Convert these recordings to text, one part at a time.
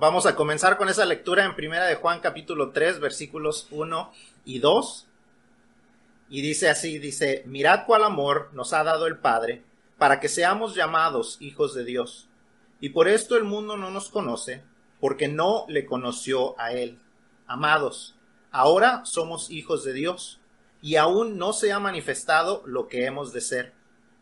Vamos a comenzar con esa lectura en Primera de Juan capítulo 3 versículos 1 y 2. Y dice así, dice, mirad cuál amor nos ha dado el Padre para que seamos llamados hijos de Dios. Y por esto el mundo no nos conoce, porque no le conoció a Él. Amados, ahora somos hijos de Dios, y aún no se ha manifestado lo que hemos de ser.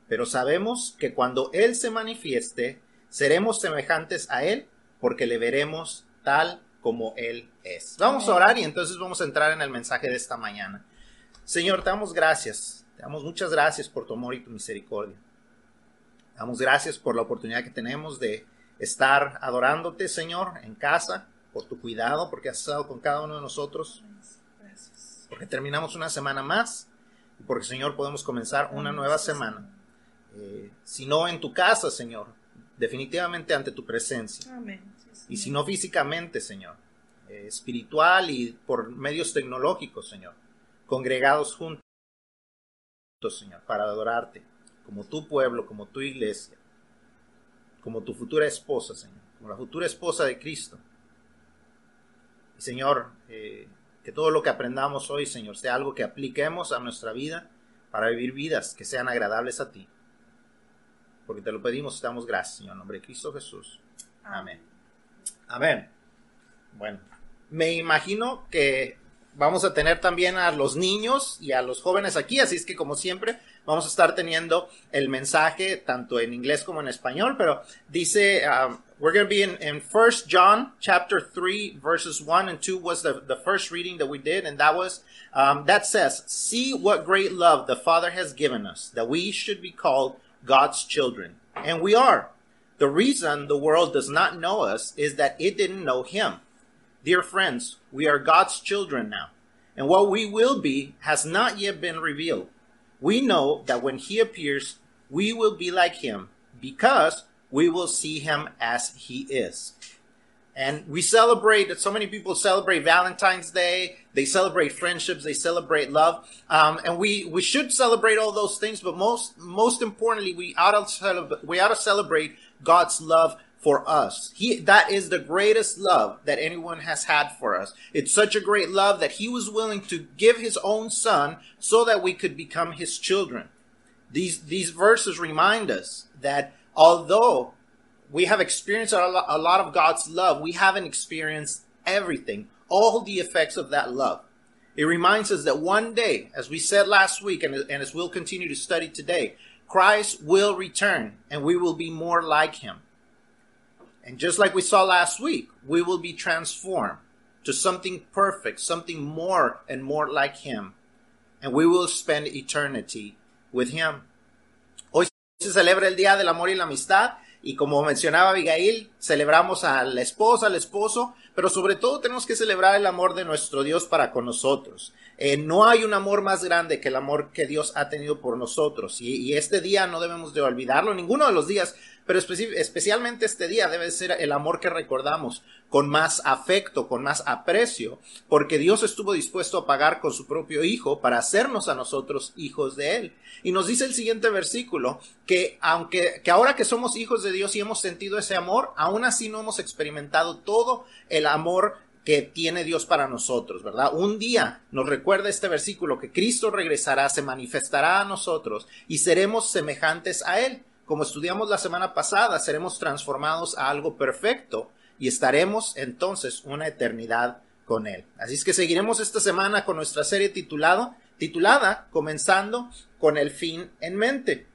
Pero sabemos que cuando Él se manifieste, seremos semejantes a Él, porque le veremos tal como Él es. Vamos a orar y entonces vamos a entrar en el mensaje de esta mañana. Señor, te damos gracias, te damos muchas gracias por tu amor y tu misericordia. Te damos gracias por la oportunidad que tenemos de estar adorándote, Señor, en casa, por tu cuidado, porque has estado con cada uno de nosotros. Porque terminamos una semana más y porque, Señor, podemos comenzar una nueva semana. Eh, si no en tu casa, Señor, definitivamente ante tu presencia. Y si no físicamente, Señor, eh, espiritual y por medios tecnológicos, Señor, congregados juntos, Señor, para adorarte, como tu pueblo, como tu iglesia, como tu futura esposa, Señor, como la futura esposa de Cristo. Y Señor, eh, que todo lo que aprendamos hoy, Señor, sea algo que apliquemos a nuestra vida para vivir vidas que sean agradables a ti porque te lo pedimos y te damos gracias, Señor, en nombre de Cristo Jesús. Amén. Amén. Bueno, me imagino que vamos a tener también a los niños y a los jóvenes aquí, así es que como siempre vamos a estar teniendo el mensaje tanto en inglés como en español, pero dice, um, we're going to be in, in 1 John chapter 3 verses 1 and 2 was the, the first reading that we did, and that was, um, that says, see what great love the Father has given us, that we should be called God's children. And we are. The reason the world does not know us is that it didn't know Him. Dear friends, we are God's children now. And what we will be has not yet been revealed. We know that when He appears, we will be like Him because we will see Him as He is. And we celebrate, that so many people celebrate Valentine's Day. They celebrate friendships. They celebrate love. Um, and we, we should celebrate all those things, but most, most importantly, we ought to we ought to celebrate God's love for us. He, that is the greatest love that anyone has had for us. It's such a great love that he was willing to give his own son so that we could become his children. These, these verses remind us that although we have experienced a lot of God's love. We haven't experienced everything, all the effects of that love. It reminds us that one day, as we said last week, and, and as we'll continue to study today, Christ will return and we will be more like him. And just like we saw last week, we will be transformed to something perfect, something more and more like him. And we will spend eternity with him. Hoy se celebra el Día del Amor y la Amistad. Y como mencionaba Abigail, celebramos a la esposa, al esposo, pero sobre todo tenemos que celebrar el amor de nuestro Dios para con nosotros. Eh, no hay un amor más grande que el amor que Dios ha tenido por nosotros. Y, y este día no debemos de olvidarlo, ninguno de los días, pero especialmente este día debe ser el amor que recordamos con más afecto, con más aprecio, porque Dios estuvo dispuesto a pagar con su propio Hijo para hacernos a nosotros hijos de Él. Y nos dice el siguiente versículo que aunque que ahora que somos hijos de Dios y hemos sentido ese amor, aún así no hemos experimentado todo el amor que tiene Dios para nosotros, ¿verdad? Un día nos recuerda este versículo que Cristo regresará, se manifestará a nosotros y seremos semejantes a Él como estudiamos la semana pasada, seremos transformados a algo perfecto y estaremos entonces una eternidad con Él. Así es que seguiremos esta semana con nuestra serie titulado, titulada Comenzando con el fin en mente.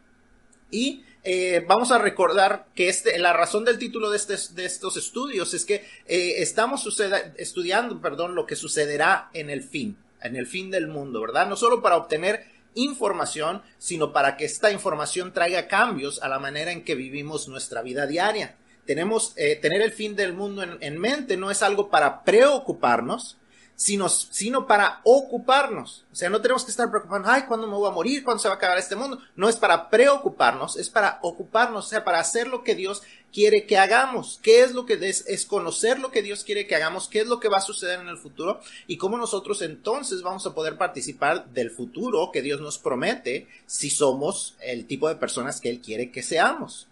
Y eh, vamos a recordar que este, la razón del título de, este, de estos estudios es que eh, estamos estudiando perdón, lo que sucederá en el fin, en el fin del mundo, ¿verdad? No solo para obtener información, sino para que esta información traiga cambios a la manera en que vivimos nuestra vida diaria. Tenemos, eh, tener el fin del mundo en, mente no es algo para preocuparnos, sino, sino para ocuparnos. O sea, no tenemos que estar preocupados, ay, ¿cuándo me voy a morir? ¿Cuándo se va a acabar este mundo? No es para preocuparnos, es para ocuparnos, o sea, para hacer lo que Dios quiere que hagamos, qué es lo que es, es, conocer lo que Dios quiere que hagamos, qué es lo que va a suceder en el futuro y cómo nosotros entonces vamos a poder participar del futuro que Dios nos promete si somos el tipo de personas que Él quiere que seamos.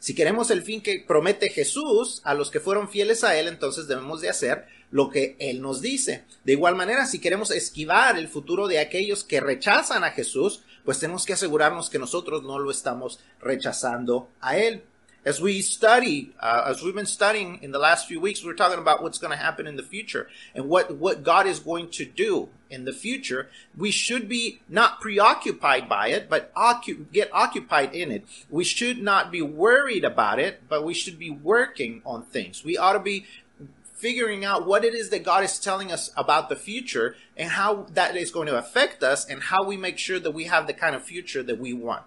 Si queremos el fin que promete Jesús a los que fueron fieles a Él, entonces debemos de hacer lo que Él nos dice. De igual manera, si queremos esquivar el futuro de aquellos que rechazan a Jesús, pues tenemos que asegurarnos que nosotros no lo estamos rechazando a Él. As we study, uh, as we've been studying in the last few weeks, we're talking about what's going to happen in the future and what, what God is going to do in the future. We should be not preoccupied by it, but get occupied in it. We should not be worried about it, but we should be working on things. We ought to be figuring out what it is that God is telling us about the future and how that is going to affect us and how we make sure that we have the kind of future that we want.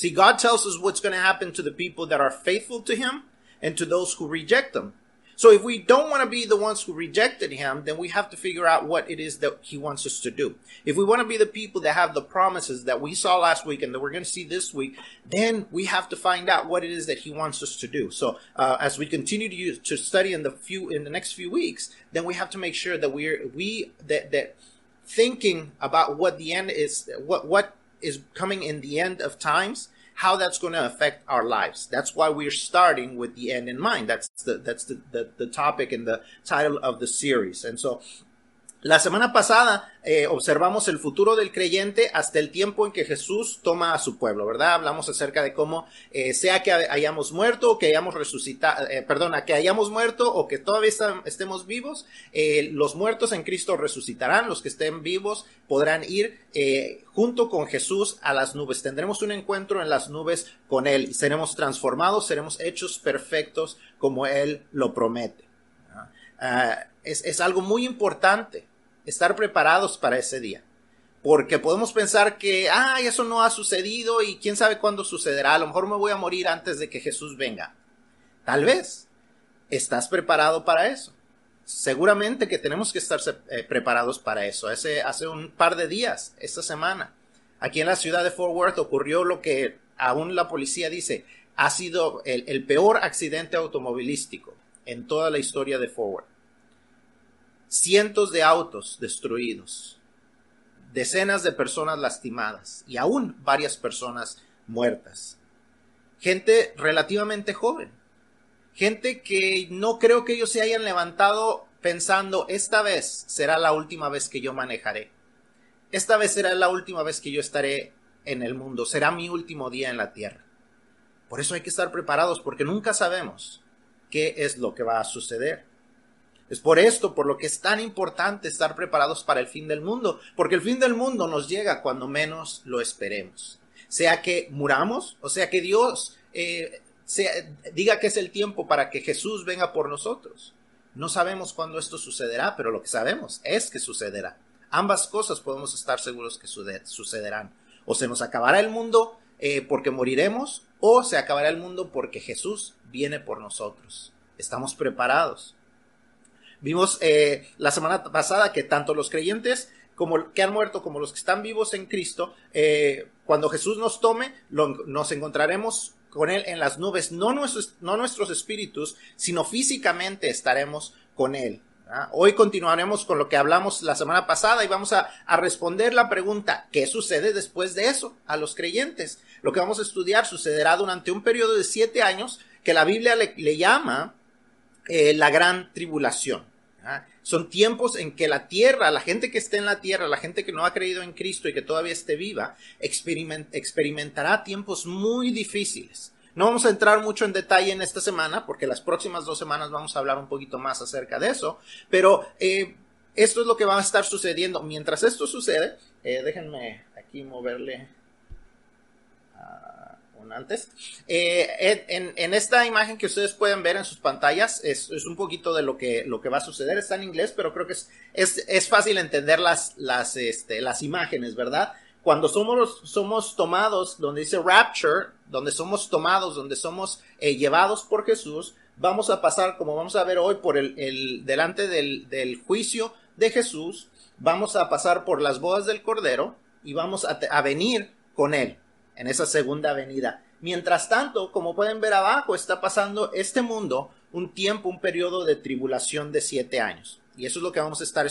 See, God tells us what's going to happen to the people that are faithful to Him and to those who reject Him. So if we don't want to be the ones who rejected Him, then we have to figure out what it is that He wants us to do. If we want to be the people that have the promises that we saw last week and that we're going to see this week, then we have to find out what it is that He wants us to do. So uh, as we continue to use, to study in the few in the next few weeks, then we have to make sure that we're we that that thinking about what the end is, what what is coming in the end of times, how that's going to affect our lives. That's why we're starting with the end in mind. That's the that's the, the, the topic and the title of the series. And so La semana pasada eh, observamos el futuro del creyente hasta el tiempo en que Jesús toma a su pueblo, ¿verdad? Hablamos acerca de cómo eh, sea que hayamos muerto o que hayamos resucitado, eh, perdona, que hayamos muerto o que todavía estemos vivos, eh, los muertos en Cristo resucitarán, los que estén vivos podrán ir eh, junto con Jesús a las nubes. Tendremos un encuentro en las nubes con Él y seremos transformados, seremos hechos perfectos como Él lo promete. Uh, es, es algo muy importante estar preparados para ese día. Porque podemos pensar que, ah, eso no ha sucedido y quién sabe cuándo sucederá. A lo mejor me voy a morir antes de que Jesús venga. Tal vez. ¿Estás preparado para eso? Seguramente que tenemos que estar eh, preparados para eso. Hace, hace un par de días, esta semana, aquí en la ciudad de Fort Worth ocurrió lo que aún la policía dice ha sido el peor accidente automovilístico en toda la historia de Fort Worth cientos de autos destruidos, decenas de personas lastimadas y aún varias personas muertas. Gente relativamente joven, gente que no creo que ellos se hayan levantado pensando, esta vez será la última vez que yo manejaré. Esta vez será la última vez que yo estaré en el mundo, será mi último día en la tierra. Por eso hay que estar preparados porque nunca sabemos qué es lo que va a suceder. Es por esto, por lo que es tan importante estar preparados para el fin del mundo, porque el fin del mundo nos llega cuando menos lo esperemos. Sea que muramos, o sea que Dios eh, diga que es el tiempo para que Jesús venga por nosotros. No sabemos cuándo esto sucederá, pero lo que sabemos es que sucederá. Ambas cosas podemos estar seguros que sucederán. O se nos acabará el mundo eh, porque moriremos, o se acabará el mundo porque Jesús viene por nosotros. Estamos preparados. Vimos eh, la semana pasada que tanto los creyentes como que han muerto como los que están vivos en Cristo, eh, cuando Jesús nos tome, nos encontraremos con Él en las nubes, no nuestros, no nuestros espíritus, sino físicamente estaremos con Él. Hoy continuaremos con lo que hablamos la semana pasada y vamos a, responder la pregunta, ¿qué sucede después de eso a los creyentes? Lo que vamos a estudiar sucederá durante un periodo de siete años que la Biblia le, llama eh, la gran tribulación. Son tiempos en que la tierra, la gente que esté en la tierra, la gente que no ha creído en Cristo y que todavía esté viva, experimentará tiempos muy difíciles. No vamos a entrar mucho en detalle en esta semana, porque las próximas dos semanas vamos a hablar un poquito más acerca de eso, pero eh, esto es lo que va a estar sucediendo. Mientras esto sucede, eh, déjenme aquí moverle antes. Eh, en, esta imagen que ustedes pueden ver en sus pantallas es, un poquito de lo que, lo que va a suceder. Está en inglés, pero creo que es, es, fácil entender las, las, este, las imágenes, ¿verdad? Cuando somos, somos tomados, donde dice rapture, donde somos tomados, donde somos eh, llevados por Jesús, vamos a pasar, como vamos a ver hoy, por el, el delante del, del, juicio de Jesús, vamos a pasar por las bodas del Cordero y vamos a, a venir con Él en esa segunda venida. Mientras tanto, como pueden ver abajo, está pasando este mundo un tiempo, un periodo de tribulación de siete años. Y eso es lo que vamos a estar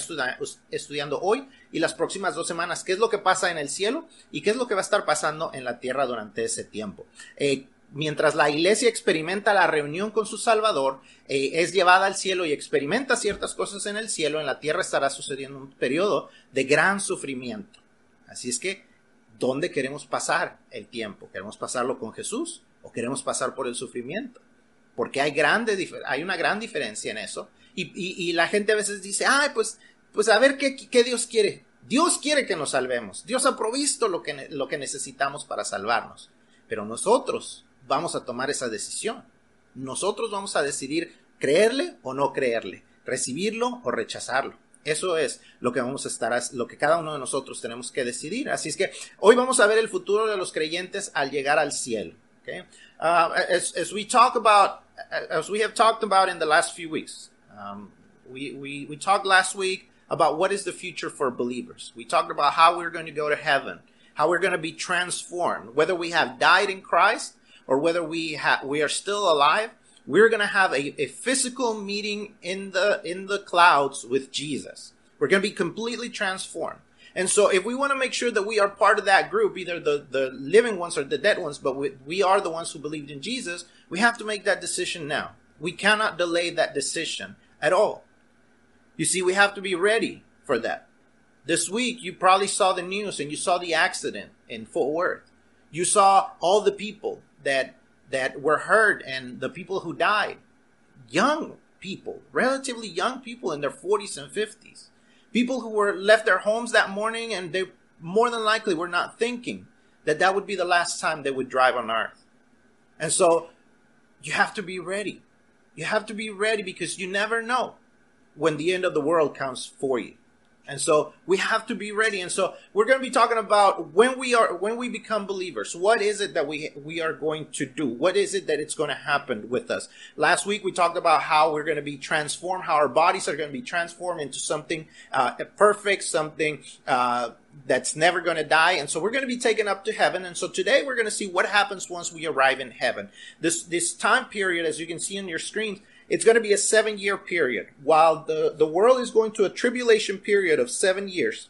estudiando hoy y las próximas dos semanas. ¿Qué es lo que pasa en el cielo y qué es lo que va a estar pasando en la tierra durante ese tiempo? Eh, mientras la iglesia experimenta la reunión con su Salvador, eh, es llevada al cielo y experimenta ciertas cosas en el cielo, en la tierra estará sucediendo un periodo de gran sufrimiento. Así es que, ¿dónde queremos pasar el tiempo? ¿Queremos pasarlo con Jesús o queremos pasar por el sufrimiento? Porque hay, una gran diferencia en eso. Y, la gente a veces dice, ay, pues, pues a ver qué, qué Dios quiere. Dios quiere que nos salvemos. Dios ha provisto lo que, lo que necesitamos para salvarnos. Pero nosotros vamos a tomar esa decisión. Nosotros vamos a decidir creerle o no creerle, recibirlo o rechazarlo. Eso es lo que vamos a estar, lo que cada uno de nosotros tenemos que decidir. Así es que hoy vamos a ver el futuro de los creyentes al llegar al cielo. Okay? Uh, as, as, we talk about, as we have talked about in the last few weeks, um, we, we, we talked last week about what is the future for believers. We talked about how we're going to go to heaven, how we're going to be transformed, whether we have died in Christ or whether we ha- we are still alive, we're going to have a, a physical meeting in the in the clouds with Jesus. We're going to be completely transformed. And so if we want to make sure that we are part of that group, either the, the living ones or the dead ones, but we, we are the ones who believed in Jesus, we have to make that decision now. We cannot delay that decision at all. You see, we have to be ready for that. This week, you probably saw the news and you saw the accident in Fort Worth. You saw all the people that that were hurt and the people who died. Young people relatively young people in their 40s and 50s people who were left their homes that morning and they more than likely were not thinking that that would be the last time they would drive on earth. And so you have to be ready. You have to be ready because you never know when the end of the world comes for you and so we have to be ready. And so we're going to be talking about when we are when we become believers. What is it that we we are going to do? What is it that it's going to happen with us? Last week we talked about how we're going to be transformed, how our bodies are going to be transformed into something uh, perfect, something uh, that's never going to die. And so we're going to be taken up to heaven. And so today we're going to see what happens once we arrive in heaven. This this time period, as you can see on your screens, it's going to be a seven year period. While the, the world is going to a tribulation period of seven years,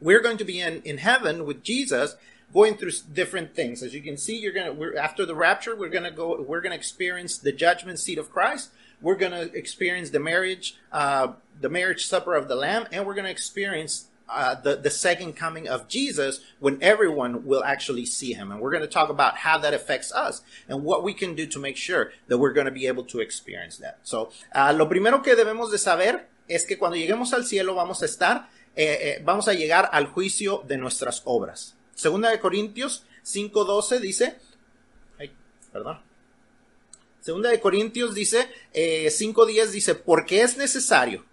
we're going to be in, in heaven with Jesus going through different things. As you can see, you're going to, we're, after the rapture, we're going to go, we're going to experience the judgment seat of Christ. We're going to experience the marriage, uh, the marriage supper of the Lamb, and we're going to experience uh, the, the second coming of Jesus when everyone will actually see him. And we're going to talk about how that affects us and what we can do to make sure that we're going to be able to experience that. So, uh, lo primero que debemos de saber es que cuando lleguemos al cielo vamos a estar, eh, eh, vamos a llegar al juicio de nuestras obras. Segunda de Corintios 5.12 dice, perdón. Segunda de Corintios dice, eh, 5.10 dice, porque es necesario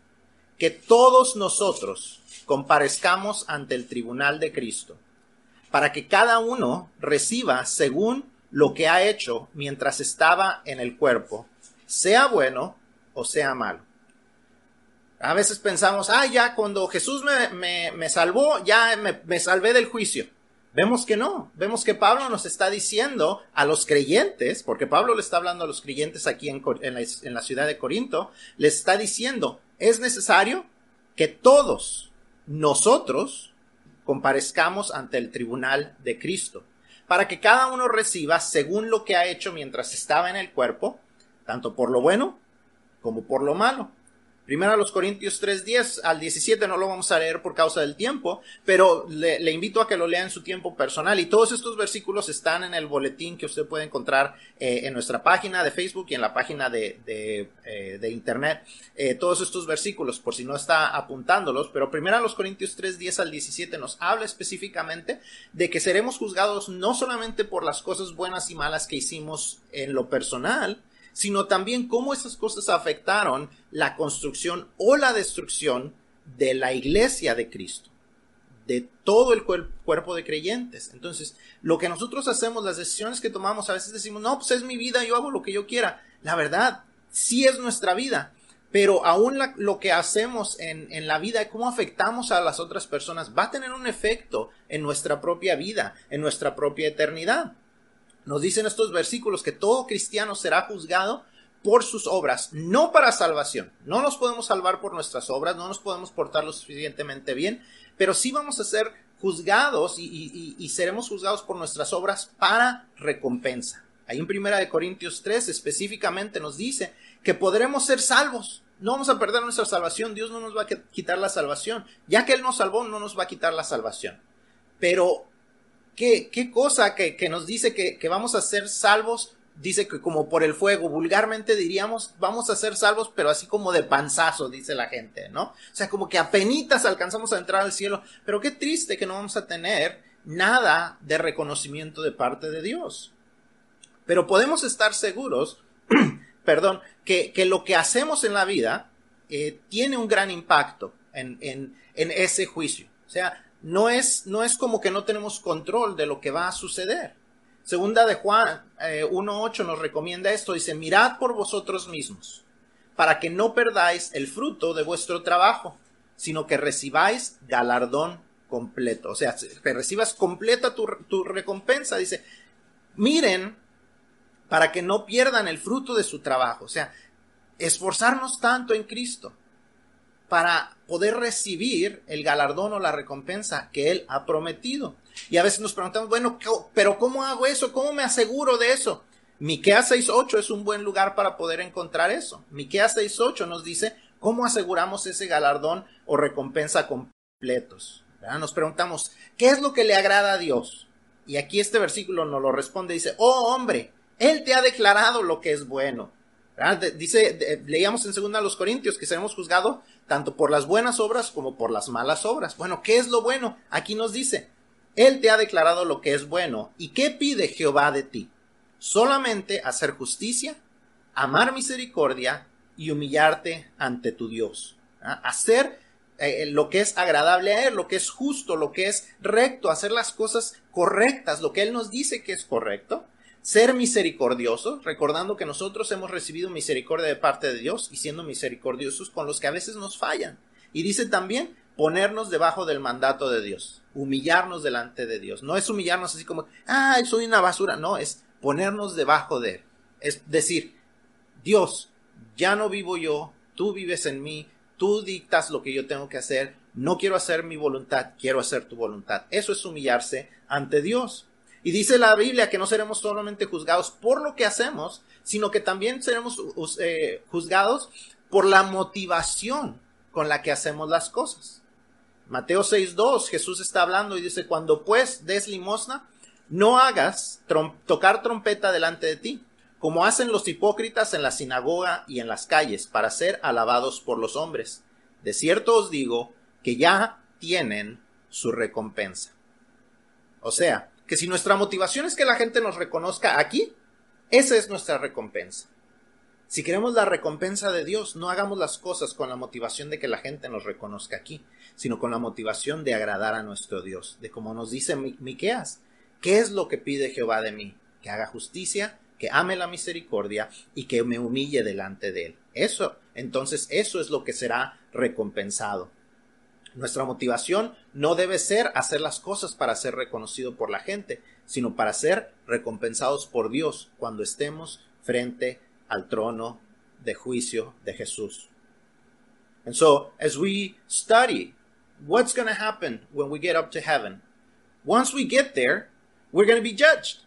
que todos nosotros comparezcamos ante el tribunal de Cristo, para que cada uno reciba según lo que ha hecho mientras estaba en el cuerpo, sea bueno o sea malo. A veces pensamos, ah, ya cuando Jesús me, me, salvó, ya me, salvé del juicio. Vemos que no, vemos que Pablo nos está diciendo a los creyentes, porque Pablo le está hablando a los creyentes aquí en, en, la, en la ciudad de Corinto, les está diciendo, es necesario que todos, nosotros comparezcamos ante el tribunal de Cristo, para que cada uno reciba según lo que ha hecho mientras estaba en el cuerpo, tanto por lo bueno como por lo malo. Primero a los Corintios 3, al 17 no lo vamos a leer por causa del tiempo, pero le, invito a que lo lea en su tiempo personal. Y todos estos versículos están en el boletín que usted puede encontrar eh, en nuestra página de Facebook y en la página de, eh, Internet. Eh, todos estos versículos, por si no está apuntándolos, pero primero a los Corintios 3, 10 al 17 nos habla específicamente de que seremos juzgados no solamente por las cosas buenas y malas que hicimos en lo personal, sino también cómo esas cosas afectaron la construcción o la destrucción de la iglesia de Cristo, de todo el cuerpo de creyentes. Entonces, lo que nosotros hacemos, las decisiones que tomamos, a veces decimos, no, pues es mi vida, yo hago lo que yo quiera. La verdad, sí es nuestra vida, pero aún lo que hacemos en, en, la vida, cómo afectamos a las otras personas, va a tener un efecto en nuestra propia vida, en nuestra propia eternidad. Nos dicen estos versículos que todo cristiano será juzgado por sus obras, no para salvación. No nos podemos salvar por nuestras obras, no nos podemos portar lo suficientemente bien, pero sí vamos a ser juzgados y, seremos juzgados por nuestras obras para recompensa. Ahí en Primera de Corintios 3 específicamente nos dice que podremos ser salvos. No vamos a perder nuestra salvación, Dios no nos va a quitar la salvación. Ya que Él nos salvó, no nos va a quitar la salvación. Pero, ¿qué, qué cosa que, nos dice que, que vamos a ser salvos dice que como por el fuego, vulgarmente diríamos, vamos a ser salvos, pero así como de panzazo, dice la gente, ¿no? O sea, como que apenas alcanzamos a entrar al cielo, pero qué triste que no vamos a tener nada de reconocimiento de parte de Dios. Pero podemos estar seguros, perdón, que, lo que hacemos en la vida eh, tiene un gran impacto en, en, en ese juicio. O sea, no es, no es como que no tenemos control de lo que va a suceder. Segunda de Juan 1.8 eh, nos recomienda esto, dice, mirad por vosotros mismos, para que no perdáis el fruto de vuestro trabajo, sino que recibáis galardón completo. O sea, que recibas completa tu, tu recompensa. Dice, miren para que no pierdan el fruto de su trabajo. O sea, esforzarnos tanto en Cristo para poder recibir el galardón o la recompensa que Él ha prometido. Y a veces nos preguntamos, bueno, pero ¿cómo hago eso? ¿Cómo me aseguro de eso? Miqueas 6.8 es un buen lugar para poder encontrar eso. Miqueas 6.8 nos dice cómo aseguramos ese galardón o recompensa completos. Nos preguntamos, ¿qué es lo que le agrada a Dios? Y aquí este versículo nos lo responde, dice, oh hombre, Él te ha declarado lo que es bueno. Dice, leíamos en segunda a los Corintios que seremos juzgados tanto por las buenas obras como por las malas obras. Bueno, ¿qué es lo bueno? Aquí nos dice, Él te ha declarado lo que es bueno. ¿Y qué pide Jehová de ti? Solamente hacer justicia, amar misericordia y humillarte ante tu Dios. Hacer eh, lo que es agradable a Él, lo que es justo, lo que es recto, hacer las cosas correctas, lo que Él nos dice que es correcto ser misericordioso, recordando que nosotros hemos recibido misericordia de parte de Dios y siendo misericordiosos con los que a veces nos fallan. Y dice también ponernos debajo del mandato de Dios, humillarnos delante de Dios. No es humillarnos así como, ah, soy una basura, no, es ponernos debajo de Él. Es decir, Dios, ya no vivo yo, tú vives en mí, tú dictas lo que yo tengo que hacer, no quiero hacer mi voluntad, quiero hacer tu voluntad. Eso es humillarse ante Dios. Y dice la Biblia que no seremos solamente juzgados por lo que hacemos, sino que también seremos eh, juzgados por la motivación con la que hacemos las cosas. Mateo 6.2, Jesús está hablando y dice, cuando pues des limosna, no hagas tocar trompeta delante de ti, como hacen los hipócritas en la sinagoga y en las calles, para ser alabados por los hombres. De cierto os digo que ya tienen su recompensa. O sea, que si nuestra motivación es que la gente nos reconozca aquí, esa es nuestra recompensa. Si queremos la recompensa de Dios, no hagamos las cosas con la motivación de que la gente nos reconozca aquí, sino con la motivación de agradar a nuestro Dios, de como nos dice Miqueas, ¿qué es lo que pide Jehová de mí? Que haga justicia, que ame la misericordia y que me humille delante de él. Eso, entonces eso es lo que será recompensado. Nuestra motivación no debe ser hacer las cosas para ser reconocido por la gente, sino para ser recompensados por Dios cuando estemos frente al trono de juicio de Jesús. And so, as we study what's going to happen when we get up to heaven, once we get there, we're going to be judged.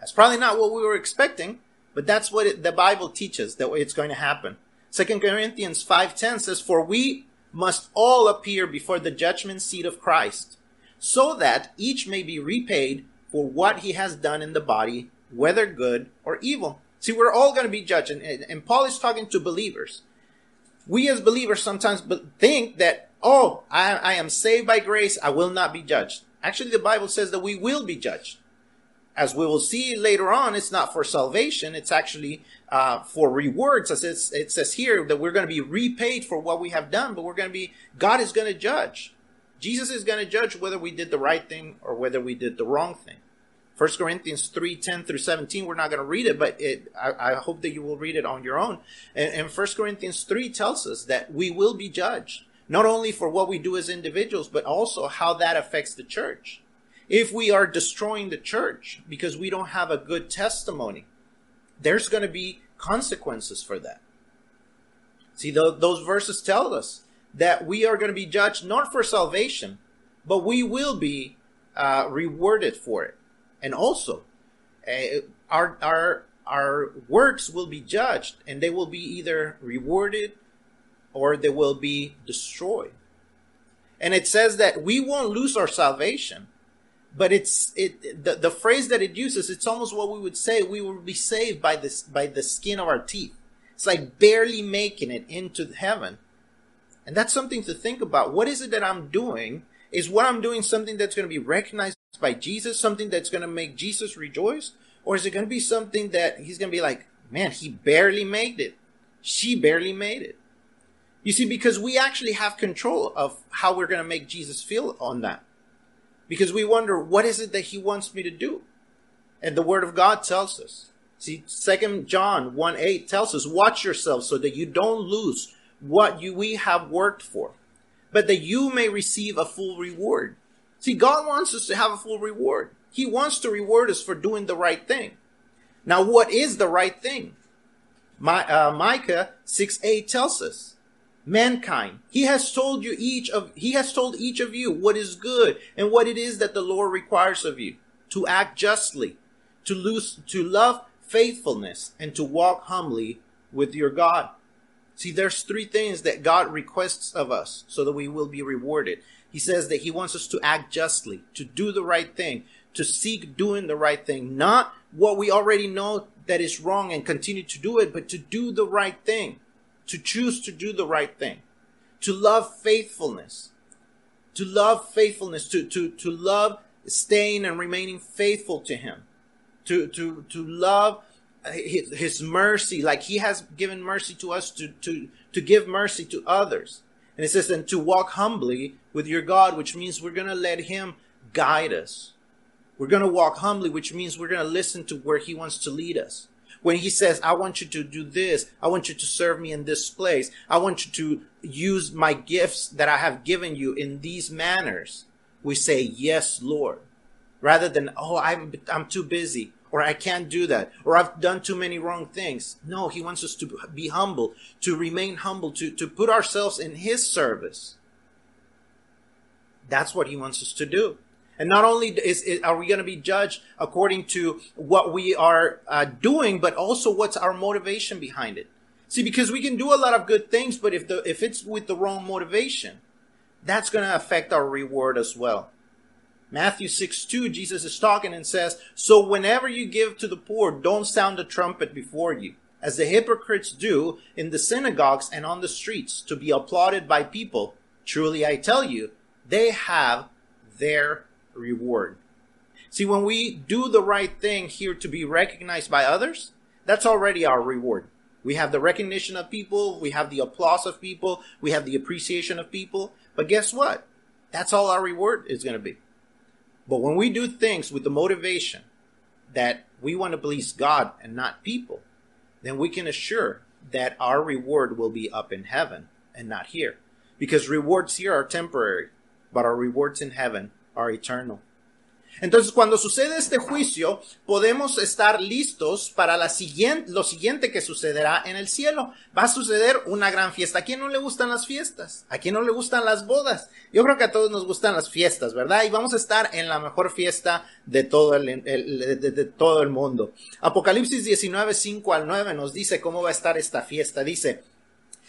That's probably not what we were expecting, but that's what the Bible teaches that it's going to happen. 2 Corinthians 5:10 says, "For we must all appear before the judgment seat of Christ, so that each may be repaid for what he has done in the body, whether good or evil. See, we're all going to be judged, and, and Paul is talking to believers. We as believers sometimes think that, oh, I, I am saved by grace, I will not be judged. Actually, the Bible says that we will be judged as we will see later on, it's not for salvation. It's actually uh, for rewards. As it says here that we're going to be repaid for what we have done, but we're going to be, God is going to judge. Jesus is going to judge whether we did the right thing or whether we did the wrong thing. 1 Corinthians 3, 10 through 17, we're not going to read it, but it, I, I, hope that you will read it on your own. And, and 1 Corinthians 3 tells us that we will be judged, not only for what we do as individuals, but also how that affects the church. If we are destroying the church because we don't have a good testimony, there's going to be consequences for that. See, those verses tell us that we are going to be judged not for salvation, but we will be uh, rewarded for it. And also, uh, our, our, our works will be judged and they will be either rewarded or they will be destroyed. And it says that we won't lose our salvation, but it's it the, the phrase that it uses it's almost what we would say we will be saved by this by the skin of our teeth. It's like barely making it into heaven. And that's something to think about. What is it that i'm doing? Is what i'm doing something that's going to be recognized by jesus something that's going to make jesus rejoice? Or is it going to be something that he's going to be like man he barely made it. She barely made it. You see because we actually have control of how we're going to make jesus feel on that because we wonder what is it that he wants me to do? And the word of god tells us. See second john 1 8 tells us watch yourself so that you don't lose what you we have worked for but that you may receive a full reward. See god wants us to have a full reward. He wants to reward us for doing the right thing. Now what is the right thing? My, uh, micah 6 8 tells us mankind. He has told you each of he has told each of you what is good and what it is that the Lord requires of you. To act justly, to lose to love faithfulness, and to walk humbly with your God. See, there's three things that God requests of us so that we will be rewarded. He says that He wants us to act justly, to do the right thing, to seek doing the right thing, not what we already know that is wrong and continue to do it, but to do the right thing to choose to do the right thing, to love faithfulness, to love faithfulness, to, to, to love staying and remaining faithful to Him, to, to, to love his, his mercy, like He has given mercy to us, to, to, to give mercy to others. And it says, and to walk humbly with your God, which means we're going to let Him guide us. We're going to walk humbly, which means we're going to listen to where He wants to lead us when he says, I want you to do this, I want you to serve me in this place, I want you to use my gifts that I have given you in these manners, we say, Yes, Lord. Rather than, Oh, I'm, I'm too busy, or I can't do that, or I've done too many wrong things. No, he wants us to be humble, to remain humble, to, to put ourselves in his service. That's what he wants us to do. And not only is, is are we going to be judged according to what we are uh, doing, but also what's our motivation behind it. See, because we can do a lot of good things, but if the if it's with the wrong motivation, that's going to affect our reward as well. Matthew 6 2, Jesus is talking and says, So whenever you give to the poor, don't sound the trumpet before you, as the hypocrites do in the synagogues and on the streets, to be applauded by people. Truly I tell you, they have their reward. See, when we do the right thing here to be recognized by others, that's already our reward. We have the recognition of people, we have the applause of people, we have the appreciation of people. But guess what? That's all our reward is going to be. But when we do things with the motivation that we want to please God and not people, then we can assure that our reward will be up in heaven and not here. Because rewards here are temporary, but our rewards in heaven are. Entonces, cuando sucede este juicio, podemos estar listos para la siguiente, lo siguiente que sucederá en el cielo. Va a suceder una gran fiesta. ¿A quién no le gustan las fiestas? ¿A quién no le gustan las bodas? Yo creo que a todos nos gustan las fiestas, ¿verdad? Y vamos a estar en la mejor fiesta de todo el, de, todo el mundo. Apocalipsis 19, 5 al 9 nos dice cómo va a estar esta fiesta. Dice,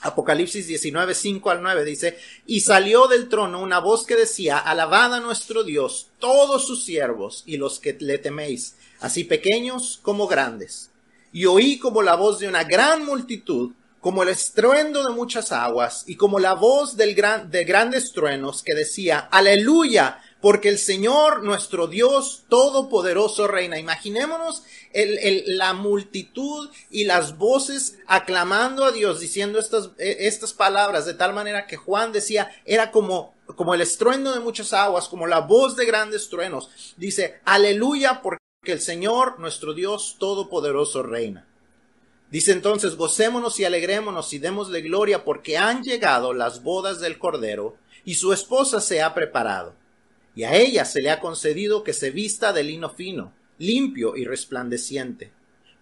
Apocalipsis 19, 5 al 9 dice, y salió del trono una voz que decía, alabad a nuestro Dios, todos sus siervos y los que le teméis, así pequeños como grandes. Y oí como la voz de una gran multitud, como el estruendo de muchas aguas, y como la voz del gran, de grandes truenos que decía, aleluya, porque el Señor, nuestro Dios Todopoderoso, reina. Imaginémonos la multitud y las voces aclamando a Dios, diciendo estas, e, estas palabras, de tal manera que Juan decía, era como, como el estruendo de muchas aguas, como la voz de grandes truenos. Dice, aleluya, porque el Señor, nuestro Dios Todopoderoso, reina. Dice entonces, gocémonos y alegrémonos y démosle gloria porque han llegado las bodas del Cordero y su esposa se ha preparado y a ella se le ha concedido que se vista de lino fino, limpio y resplandeciente.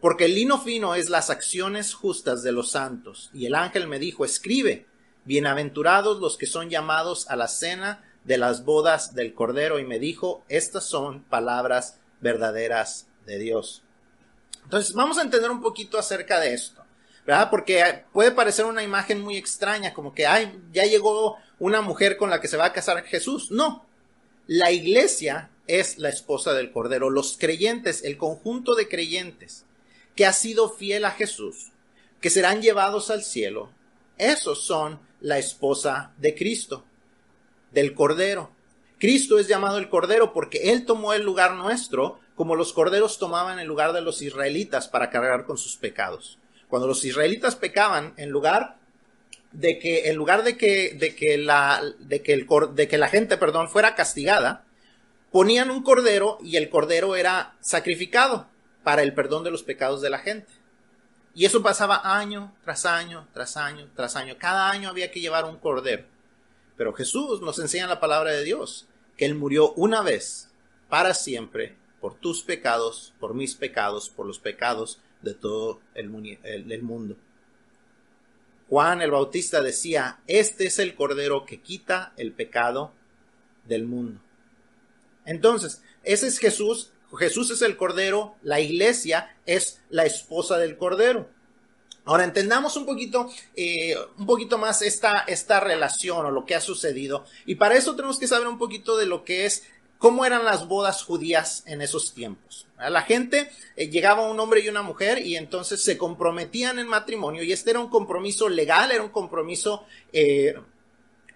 Porque el lino fino es las acciones justas de los santos. Y el ángel me dijo, escribe, bienaventurados los que son llamados a la cena de las bodas del Cordero. Y me dijo, estas son palabras verdaderas de Dios. Entonces, vamos a entender un poquito acerca de esto, ¿verdad? Porque puede parecer una imagen muy extraña, como que, ay, ya llegó una mujer con la que se va a casar Jesús. No, la iglesia es la esposa del Cordero. Los creyentes, el conjunto de creyentes que ha sido fiel a Jesús, que serán llevados al cielo, esos son la esposa de Cristo, del Cordero. Cristo es llamado el Cordero porque Él tomó el lugar nuestro como los corderos tomaban el lugar de los israelitas para cargar con sus pecados. Cuando los israelitas pecaban, en lugar de que, en lugar de que, de que la, de que el, de que la gente, perdón, fuera castigada, ponían un cordero y el cordero era sacrificado para el perdón de los pecados de la gente. Y eso pasaba año tras año, tras año, tras año. Cada año había que llevar un cordero. Pero Jesús nos enseña la palabra de Dios, que Él murió una vez, para siempre, por tus pecados, por mis pecados, por los pecados de todo el, mundo. Juan el Bautista decía, este es el cordero que quita el pecado del mundo. Entonces, ese es Jesús, Jesús es el cordero, la iglesia es la esposa del cordero. Ahora entendamos un poquito, eh, un poquito más esta, esta relación o lo que ha sucedido. Y para eso tenemos que saber un poquito de lo que es cómo eran las bodas judías en esos tiempos. La gente eh, llegaba un hombre y una mujer y entonces se comprometían en matrimonio y este era un compromiso legal, era un compromiso, eh,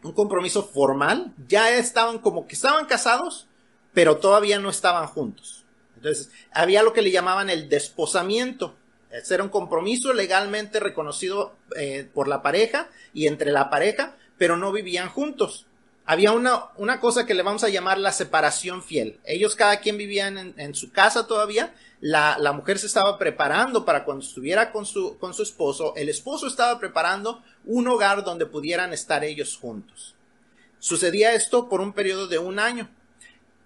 un compromiso formal. Ya estaban como que estaban casados, pero todavía no estaban juntos. Entonces había lo que le llamaban el desposamiento. Ese era un compromiso legalmente reconocido eh, por la pareja y entre la pareja, pero no vivían juntos había una, una cosa que le vamos a llamar la separación fiel. Ellos cada quien vivían en, su casa todavía. La, la, mujer se estaba preparando para cuando estuviera con su, con su esposo. El esposo estaba preparando un hogar donde pudieran estar ellos juntos. Sucedía esto por un periodo de un año.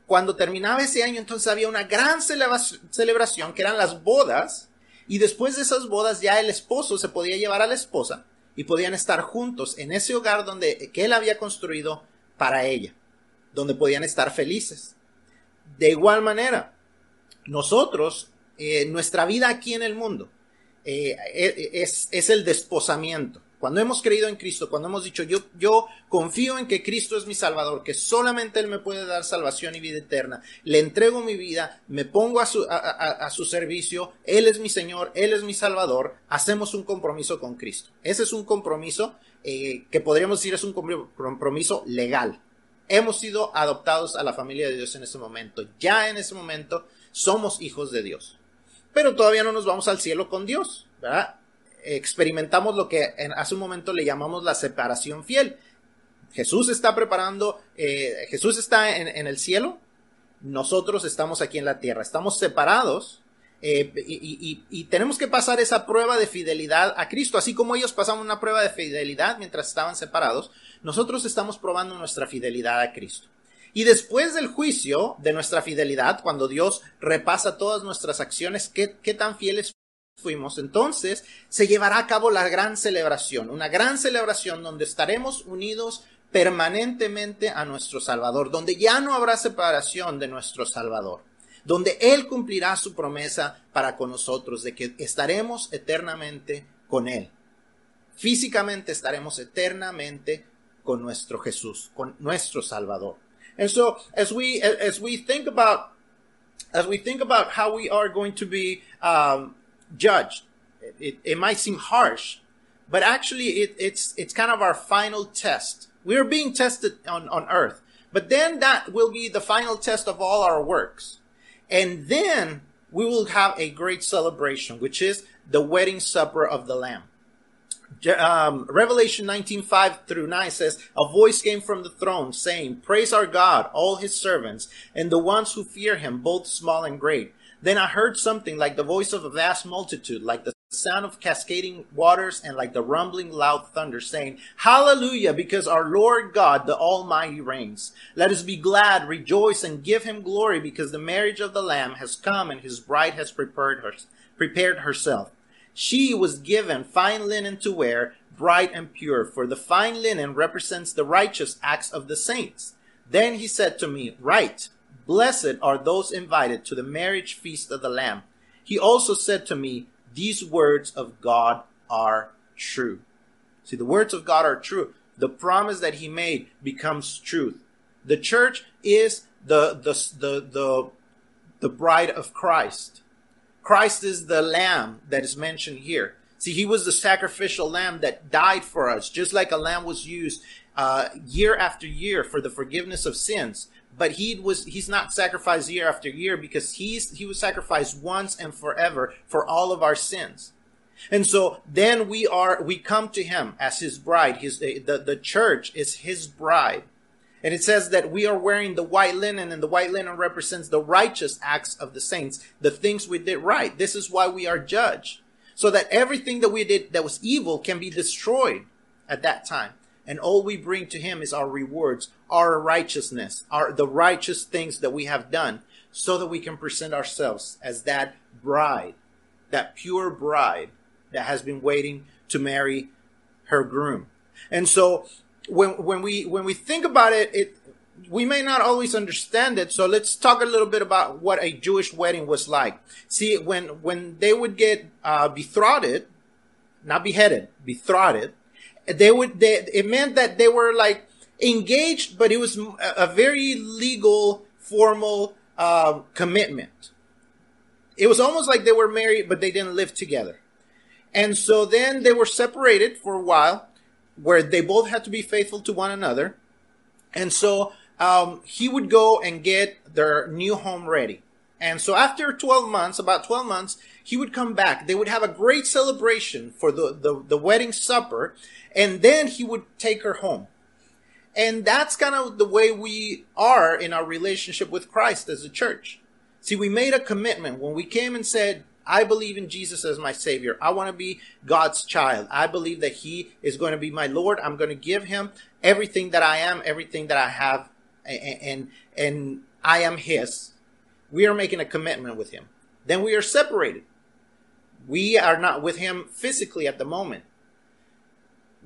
Cuando terminaba ese año, entonces había una gran celebración que eran las bodas. Y después de esas bodas ya el esposo se podía llevar a la esposa y podían estar juntos en ese hogar donde que él había construido para ella, donde podían estar felices. De igual manera, nosotros, eh, nuestra vida aquí en el mundo, eh, e, es, es, el desposamiento. Cuando hemos creído en Cristo, cuando hemos dicho, yo, yo confío en que Cristo es mi Salvador, que solamente Él me puede dar salvación y vida eterna, le entrego mi vida, me pongo a su, a, su servicio, Él es mi Señor, Él es mi Salvador, hacemos un compromiso con Cristo. Ese es un compromiso eh, que podríamos decir es un compromiso legal. Hemos sido adoptados a la familia de Dios en ese momento. Ya en ese momento somos hijos de Dios. Pero todavía no nos vamos al cielo con Dios, ¿verdad? Experimentamos lo que en, hace un momento le llamamos la separación fiel. Jesús está preparando, eh, Jesús está en el cielo, nosotros estamos aquí en la tierra, estamos separados eh, y, tenemos que pasar esa prueba de fidelidad a Cristo, así como ellos pasaban una prueba de fidelidad mientras estaban separados, nosotros estamos probando nuestra fidelidad a Cristo. Y después del juicio de nuestra fidelidad, cuando Dios repasa todas nuestras acciones, qué, qué tan fieles fuimos, entonces se llevará a cabo la gran celebración, una gran celebración donde estaremos unidos permanentemente a nuestro Salvador, donde ya no habrá separación de nuestro Salvador donde Él cumplirá su promesa para con nosotros de que estaremos eternamente con Él. Físicamente estaremos eternamente con nuestro Jesús, con nuestro Salvador. And so, as we as we think about as we think about how we are going to be um, judged, it, it might seem harsh, but actually, it, it's it's kind of our final test. We are being tested on on earth, but then that will be the final test of all our works. And then we will have a great celebration, which is the wedding supper of the Lamb. Um, Revelation 19, 5 through 9 says, A voice came from the throne saying, Praise our God, all his servants, and the ones who fear him, both small and great. Then I heard something like the voice of a vast multitude, like the sound of cascading waters and like the rumbling loud thunder, saying, Hallelujah, because our Lord God, the Almighty reigns. Let us be glad, rejoice, and give him glory, because the marriage of the Lamb has come, and his bride has prepared, her, prepared herself. She was given fine linen to wear, bright and pure, for the fine linen represents the righteous acts of the saints. Then he said to me, Write, blessed are those invited to the marriage feast of the Lamb. He also said to me, These words of God are true. See, the words of God are true. The promise that he made becomes truth. The church is the, the, the, the, the bride of Christ. Christ is the lamb that is mentioned here. See, he was the sacrificial lamb that died for us, just like a lamb was used uh, year after year for the forgiveness of sins. But he was he's not sacrificed year after year because he's he was sacrificed once and forever for all of our sins. And so then we are we come to him as his bride. His eh, the, the church is his bride. And it says that we are wearing the white linen, and the white linen represents the righteous acts of the saints, the things we did right. This is why we are judged. So that everything that we did that was evil can be destroyed at that time and all we bring to him is our rewards, our righteousness, our the righteous things that we have done, so that we can present ourselves as that bride, that pure bride that has been waiting to marry her groom. And so when when we when we think about it, it we may not always understand it. So let's talk a little bit about what a Jewish wedding was like. See, when when they would get uh, betrothed, not beheaded, betrothed, they would they it meant that they were like engaged but it was a, very legal formal uh, commitment. It was almost like they were married but they didn't live together. And so then they were separated for a while where they both had to be faithful to one another. And so um, he would go and get their new home ready. And so after 12 months, about 12 months, he would come back. They would have a great celebration for the, the, the wedding supper and then he would take her home. And that's kind of the way we are in our relationship with Christ as a church. See, we made a commitment when we came and said, I believe in Jesus as my Savior. I want to be God's child. I believe that He is going to be my Lord. I'm going to give Him everything that I am, everything that I have, and, and, I am His. We are making a commitment with Him. Then we are separated. We are not with Him physically at the moment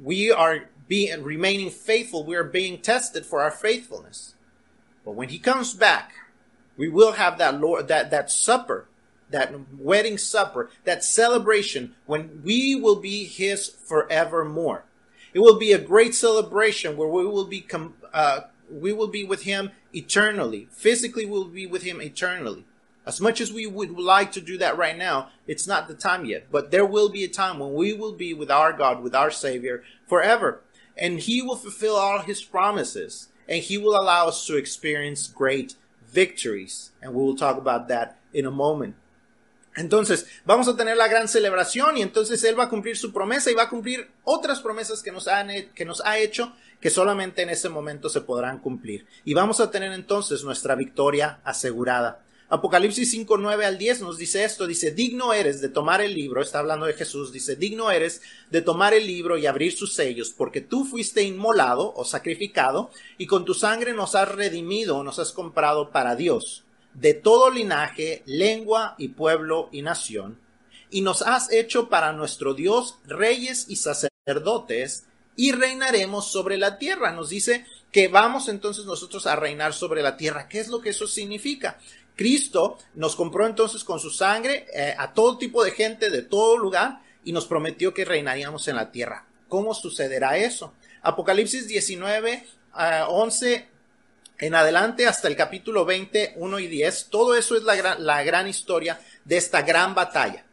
we are being remaining faithful. We are being tested for our faithfulness. But when he comes back, we will have that Lord, that, that supper, that wedding supper, that celebration when we will be his forevermore. It will be a great celebration where we will be, com- uh, we will be with him eternally. Physically, we'll be with him eternally. As much as we would like to do that right now, it's not the time yet. But there will be a time when we will be with our God, with our Savior forever. And He will fulfill all His promises. And He will allow us to experience great victories. And we will talk about that in a moment. Entonces, vamos a tener la gran celebración y entonces Él va a cumplir su promesa y va a cumplir otras promesas que nos, han, que nos ha hecho que solamente en ese momento se podrán cumplir. Y vamos a tener entonces nuestra victoria asegurada. Apocalipsis 5, 9 al 10 nos dice esto, dice, digno eres de tomar el libro, está hablando de Jesús, dice, digno eres de tomar el libro y abrir sus sellos, porque tú fuiste inmolado o sacrificado, y con tu sangre nos has redimido, nos has comprado para Dios, de todo linaje, lengua y pueblo y nación, y nos has hecho para nuestro Dios reyes y sacerdotes, y reinaremos sobre la tierra. Nos dice que vamos entonces nosotros a reinar sobre la tierra. ¿Qué es lo que eso significa? Cristo nos compró entonces con su sangre eh, a todo tipo de gente de todo lugar y nos prometió que reinaríamos en la tierra. ¿Cómo sucederá eso? Apocalipsis 19, 11 eh, en adelante hasta el capítulo 20, 1 y 10, todo eso es la gran, la gran historia de esta gran batalla.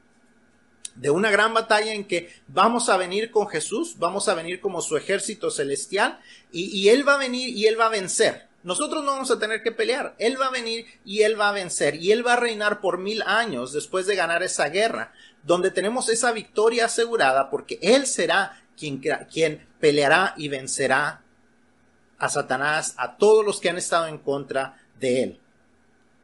De una gran batalla en que vamos a venir con Jesús, vamos a venir como su ejército celestial y Él va a venir y Él va a vencer. Nosotros no vamos a tener que pelear. Él va a venir y Él va a vencer. Y Él va a reinar por mil años después de ganar esa guerra, donde tenemos esa victoria asegurada porque Él será quien, quien peleará y vencerá a Satanás, a todos los que han estado en contra de Él.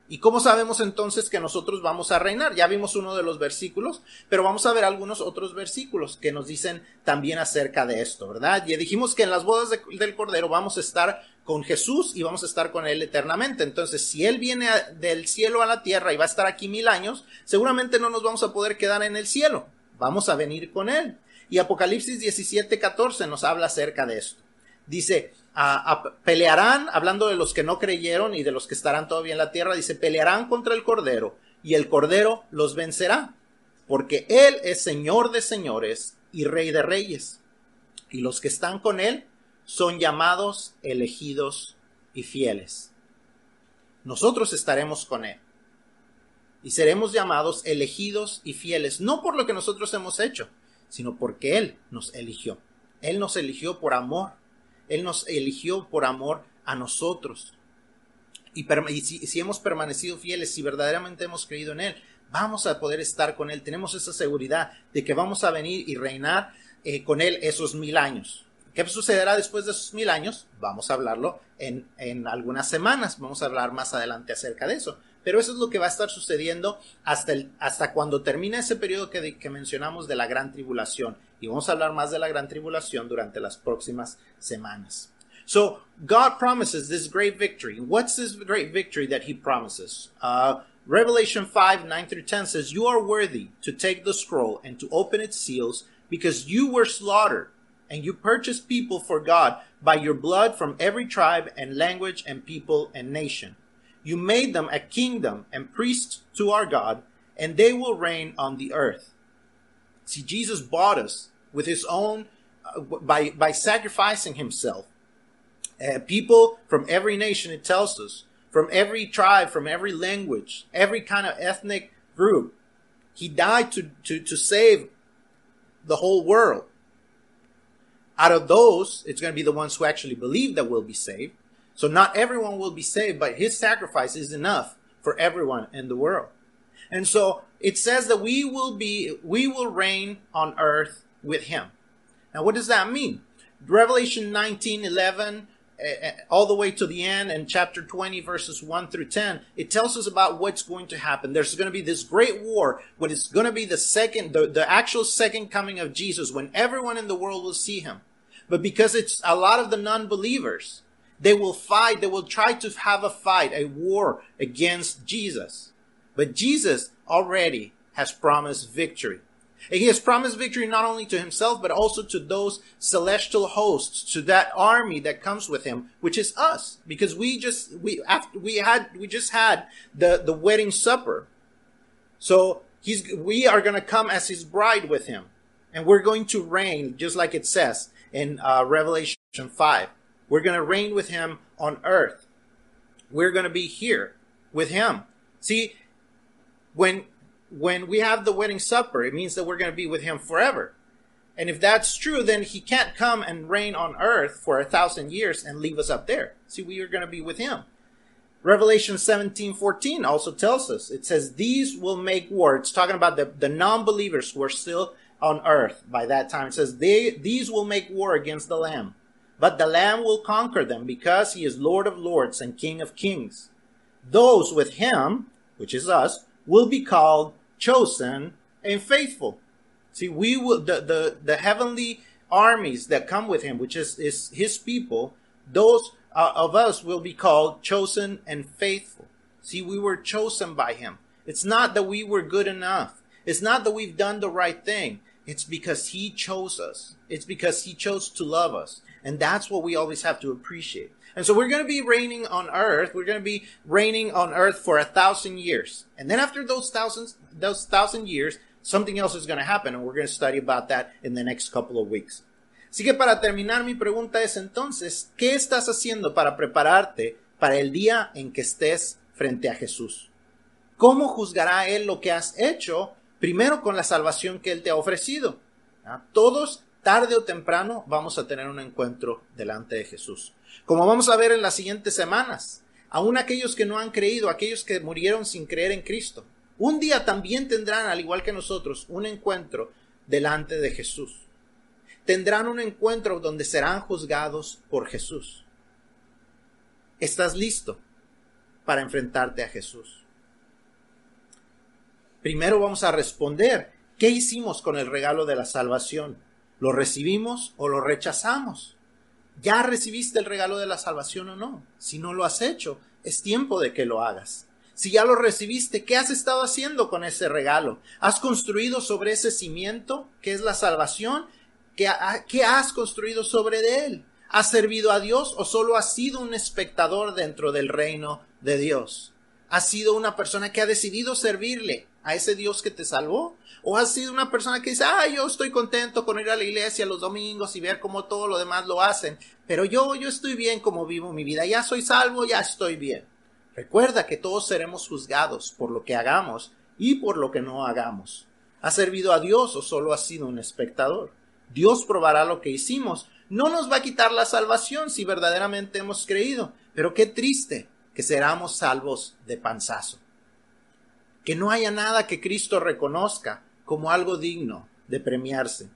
¿Y cómo sabemos entonces que nosotros vamos a reinar? Ya vimos uno de los versículos, pero vamos a ver algunos otros versículos que nos dicen también acerca de esto, ¿verdad? Ya dijimos que en las bodas del Cordero vamos a estar con Jesús y vamos a estar con Él eternamente. Entonces, si Él viene del cielo a la tierra y va a estar aquí mil años, seguramente no nos vamos a poder quedar en el cielo. Vamos a venir con Él. Y Apocalipsis 17, 14 nos habla acerca de esto. Dice, pelearán, hablando de los que no creyeron y de los que estarán todavía en la tierra, dice, pelearán contra el Cordero y el Cordero los vencerá, porque Él es Señor de señores y Rey de reyes. Y los que están con Él son llamados, elegidos y fieles. Nosotros estaremos con Él. Y seremos llamados elegidos y fieles, no por lo que nosotros hemos hecho, sino porque Él nos eligió. Él nos eligió por amor él nos eligió por amor a nosotros. Y, si, hemos permanecido fieles, si verdaderamente hemos creído en Él, vamos a poder estar con Él. Tenemos esa seguridad de que vamos a venir y reinar eh, con Él esos mil años. ¿Qué sucederá después de esos mil años? Vamos a hablarlo en, en algunas semanas. Vamos a hablar más adelante acerca de eso. Pero eso es lo que va a estar sucediendo hasta, el, hasta cuando termine ese periodo que, que mencionamos de la gran tribulación. Y vamos a hablar más de la gran tribulación durante las próximas semanas. So, God promises this great victory. What's this great victory that He promises? Uh, Revelation 5 9 through 10 says, You are worthy to take the scroll and to open its seals because you were slaughtered and you purchased people for God by your blood from every tribe and language and people and nation. You made them a kingdom and priests to our God, and they will reign on the earth. See, Jesus bought us with his own, uh, by, by sacrificing himself. Uh, people from every nation, it tells us, from every tribe, from every language, every kind of ethnic group. He died to, to, to save the whole world. Out of those, it's going to be the ones who actually believe that will be saved. So not everyone will be saved, but his sacrifice is enough for everyone in the world. And so it says that we will be, we will reign on earth with him. Now, what does that mean? Revelation 19, 11, uh, all the way to the end and chapter 20 verses 1 through 10 it tells us about what's going to happen there's going to be this great war when it's going to be the second the, the actual second coming of jesus when everyone in the world will see him but because it's a lot of the non-believers they will fight, they will try to have a fight, a war against Jesus. But Jesus already has promised victory. And he has promised victory not only to himself, but also to those celestial hosts, to that army that comes with him, which is us. Because we just, we, after, we had, we just had the, the wedding supper. So he's, we are going to come as his bride with him. And we're going to reign, just like it says in uh, Revelation 5. We're going to reign with him on earth. We're going to be here with him. See, when when we have the wedding supper, it means that we're going to be with him forever. And if that's true, then he can't come and reign on earth for a thousand years and leave us up there. See, we are going to be with him. Revelation 17, 14 also tells us, it says, these will make war. It's talking about the, the non-believers who are still on earth by that time. It says, they, these will make war against the Lamb but the Lamb will conquer them because he is Lord of lords and King of kings. Those with him, which is us, will be called chosen and faithful. See, we will, the, the, the heavenly armies that come with him, which is, is his people, those uh, of us will be called chosen and faithful. See, we were chosen by him. It's not that we were good enough. It's not that we've done the right thing. It's because he chose us. It's because he chose to love us. And that's what we always have to appreciate. And so we're going to be reigning on earth. We're going to be reigning on earth for a thousand years. And then after those thousands, those thousand years, something else is going to happen. And we're going to study about that in the next couple of weeks. Así que para terminar, mi pregunta es entonces, ¿qué estás haciendo para prepararte para el día en que estés frente a Jesús? ¿Cómo juzgará Él lo que has hecho? Primero con la salvación que Él te ha ofrecido. Todos tarde o temprano vamos a tener un encuentro delante de Jesús. Como vamos a ver en las siguientes semanas, aún aquellos que no han creído, aquellos que murieron sin creer en Cristo, un día también tendrán, al igual que nosotros, un encuentro delante de Jesús. Tendrán un encuentro donde serán juzgados por Jesús. ¿Estás listo? para enfrentarte a Jesús? Primero vamos a responder, ¿qué hicimos con el regalo de la salvación? ¿Lo recibimos o lo rechazamos? ¿Ya recibiste el regalo de la salvación o no? Si no lo has hecho, es tiempo de que lo hagas. Si ya lo recibiste, ¿qué has estado haciendo con ese regalo? ¿Has construido sobre ese cimiento que es la salvación? ¿Qué, has construido sobre él? ¿Has servido a Dios o solo has sido un espectador dentro del reino de Dios? ¿Has sido una persona que ha decidido servirle a ese Dios que te salvó? ¿O has sido una persona que dice, ah, yo estoy contento con ir a la iglesia los domingos y ver cómo todo lo demás lo hacen, pero yo, yo estoy bien como vivo mi vida, ya soy salvo, ya estoy bien. Recuerda que todos seremos juzgados por lo que hagamos y por lo que no hagamos. ¿Has servido a Dios o solo has sido un espectador? Dios probará lo que hicimos. No nos va a quitar la salvación si verdaderamente hemos creído, pero qué triste que seramos salvos de panzazo. Que no haya nada que Cristo reconozca como algo digno de premiarse.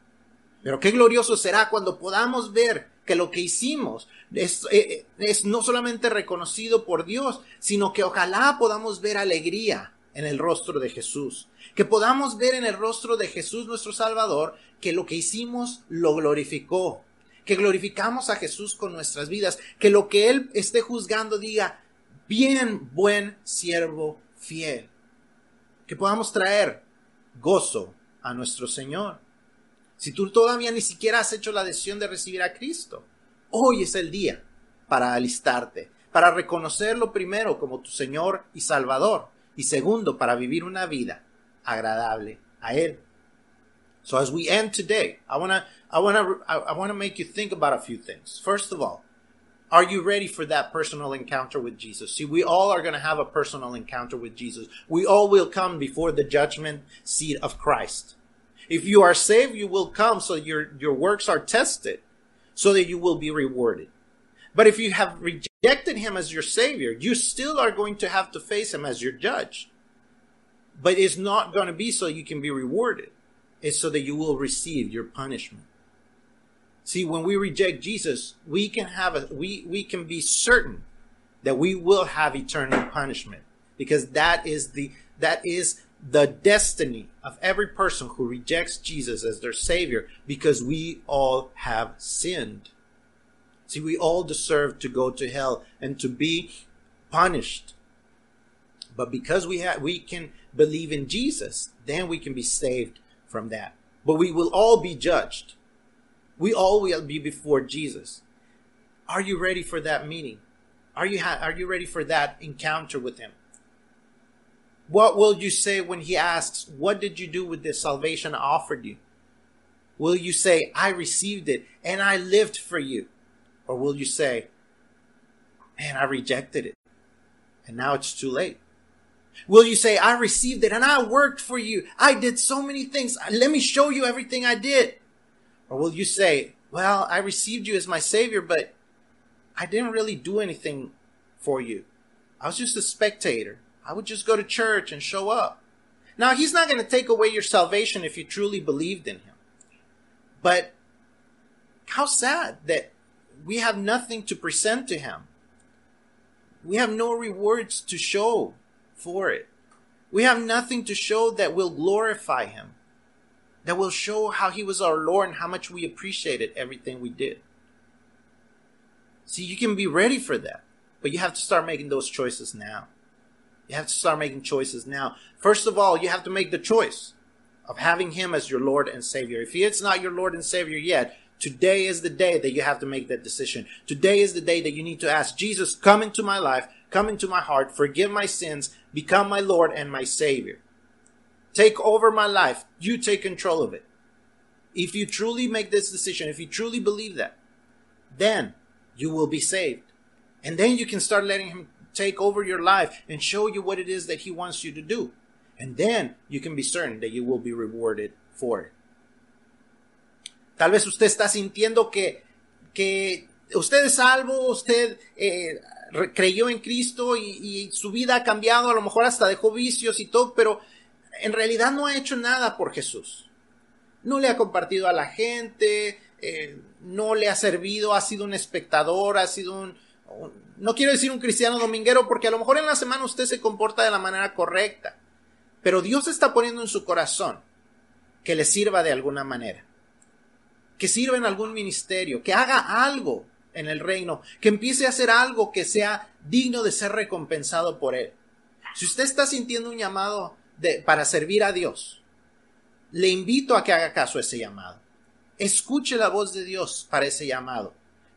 Pero qué glorioso será cuando podamos ver que lo que hicimos es, eh, es, no solamente reconocido por Dios, sino que ojalá podamos ver alegría en el rostro de Jesús. Que podamos ver en el rostro de Jesús nuestro Salvador que lo que hicimos lo glorificó. Que glorificamos a Jesús con nuestras vidas. Que lo que Él esté juzgando diga, bien buen siervo fiel. Que podamos traer gozo a nuestro Señor. Si tú todavía ni siquiera has hecho la decisión de recibir a Cristo, hoy es el día para alistarte, para reconocerlo primero como tu Señor y Salvador, y segundo, para vivir una vida agradable a Él. So as we end today, I wanna, I wanna, I wanna make you think about a few things. First of all, are you ready for that personal encounter with Jesus? See, we all are going to have a personal encounter with Jesus. We all will come before the judgment seat of Christ. If you are saved, you will come so your, your works are tested so that you will be rewarded. But if you have rejected him as your savior, you still are going to have to face him as your judge. But it's not going to be so you can be rewarded. It's so that you will receive your punishment. See, when we reject Jesus, we can have a, we, we can be certain that we will have eternal punishment because that is the, that is the destiny of every person who rejects Jesus as their savior because we all have sinned. See, we all deserve to go to hell and to be punished. But because we have, we can believe in Jesus, then we can be saved from that. But we will all be judged. We all will be before Jesus. Are you ready for that meeting? Are you, ha- are you ready for that encounter with him? What will you say when he asks, What did you do with the salvation I offered you? Will you say, I received it and I lived for you? Or will you say, Man, I rejected it and now it's too late? Will you say, I received it and I worked for you? I did so many things. Let me show you everything I did. Or will you say, Well, I received you as my Savior, but I didn't really do anything for you. I was just a spectator. I would just go to church and show up. Now, he's not going to take away your salvation if you truly believed in him. But how sad that we have nothing to present to him. We have no rewards to show for it. We have nothing to show that will glorify him, that will show how he was our Lord and how much we appreciated everything we did. See, you can be ready for that, but you have to start making those choices now. You have to start making choices now. First of all, you have to make the choice of having Him as your Lord and Savior. If He is not your Lord and Savior yet, today is the day that you have to make that decision. Today is the day that you need to ask Jesus, come into my life, come into my heart, forgive my sins, become my Lord and my Savior. Take over my life. You take control of it. If you truly make this decision, if you truly believe that, then you will be saved. And then you can start letting Him take over your life and show you what it is that He wants you to do. And then you can be certain that you will be rewarded for it. Tal vez usted está sintiendo que, que usted es salvo, usted eh, creyó en Cristo y, y, su vida ha cambiado, a lo mejor hasta dejó vicios y todo, pero en realidad no ha hecho nada por Jesús. No le ha compartido a la gente, eh, no le ha servido, ha sido un espectador, ha sido un, no quiero decir un cristiano dominguero porque a lo mejor en la semana usted se comporta de la manera correcta, pero Dios está poniendo en su corazón que le sirva de alguna manera, que sirva en algún ministerio, que haga algo en el reino, que empiece a hacer algo que sea digno de ser recompensado por él. Si usted está sintiendo un llamado para servir a Dios, le invito a que haga caso a ese llamado. Escuche la voz de Dios para ese llamado.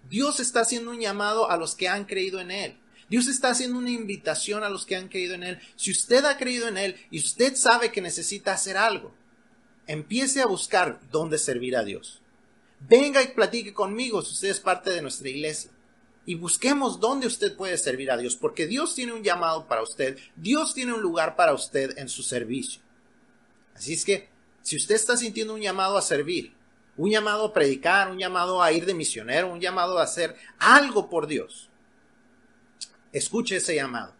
Dios está haciendo un llamado a los que han creído en Él. Dios está haciendo una invitación a los que han creído en Él. Si usted ha creído en Él y usted sabe que necesita hacer algo, empiece a buscar dónde servir a Dios. Venga y platique conmigo si usted es parte de nuestra iglesia. Y busquemos dónde usted puede servir a Dios, porque Dios tiene un llamado para usted, Dios tiene un lugar para usted en su servicio. Así es que, si usted está sintiendo un llamado a servir, un llamado a predicar, un llamado a ir de misionero, un llamado a hacer algo por Dios. Escuche ese llamado.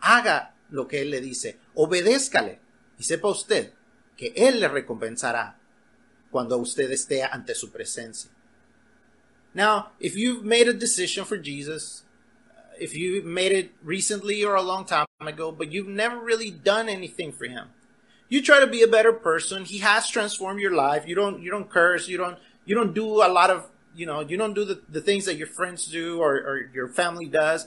Haga lo que Él le dice. Obedézcale. Y sepa usted que Él le recompensará cuando usted esté ante su presencia. Now, if you've made a decision for Jesus, if you made it recently or a long time ago, but you've never really done anything for Him, you try to be a better person. He has transformed your life. You don't, you don't curse. You don't, you don't do a lot of, you know, you don't do the, the things that your friends do or, or your family does.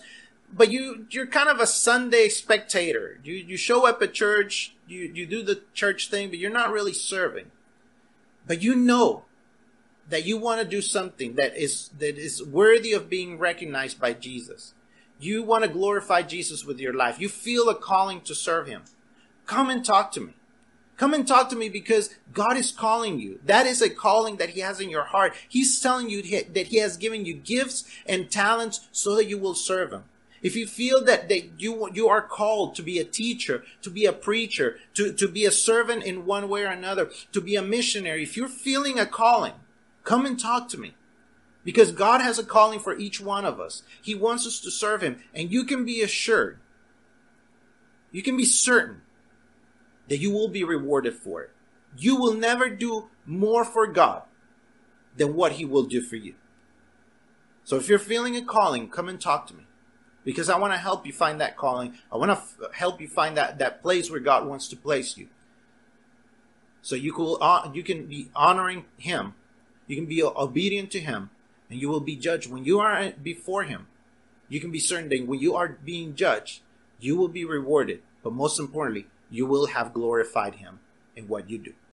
But you, you're kind of a Sunday spectator. You, you show up at church, you, you do the church thing, but you're not really serving. But you know that you want to do something that is, that is worthy of being recognized by Jesus. You want to glorify Jesus with your life. You feel a calling to serve Him. Come and talk to me. Come and talk to me because God is calling you. That is a calling that He has in your heart. He's telling you that He has given you gifts and talents so that you will serve Him. If you feel that, that you, you are called to be a teacher, to be a preacher, to, to be a servant in one way or another, to be a missionary, if you're feeling a calling, come and talk to me. Because God has a calling for each one of us. He wants us to serve Him. And you can be assured, you can be certain that you will be rewarded for it. You will never do more for God than what He will do for you. So if you're feeling a calling, come and talk to me. Because I want to help you find that calling. I want to f- help you find that, that place where God wants to place you. So you can, uh, you can be honoring Him. You can be obedient to Him. And you will be judged. When you are before Him, you can be certain that when you are being judged, you will be rewarded. But most importantly, you will have glorified him in what you do.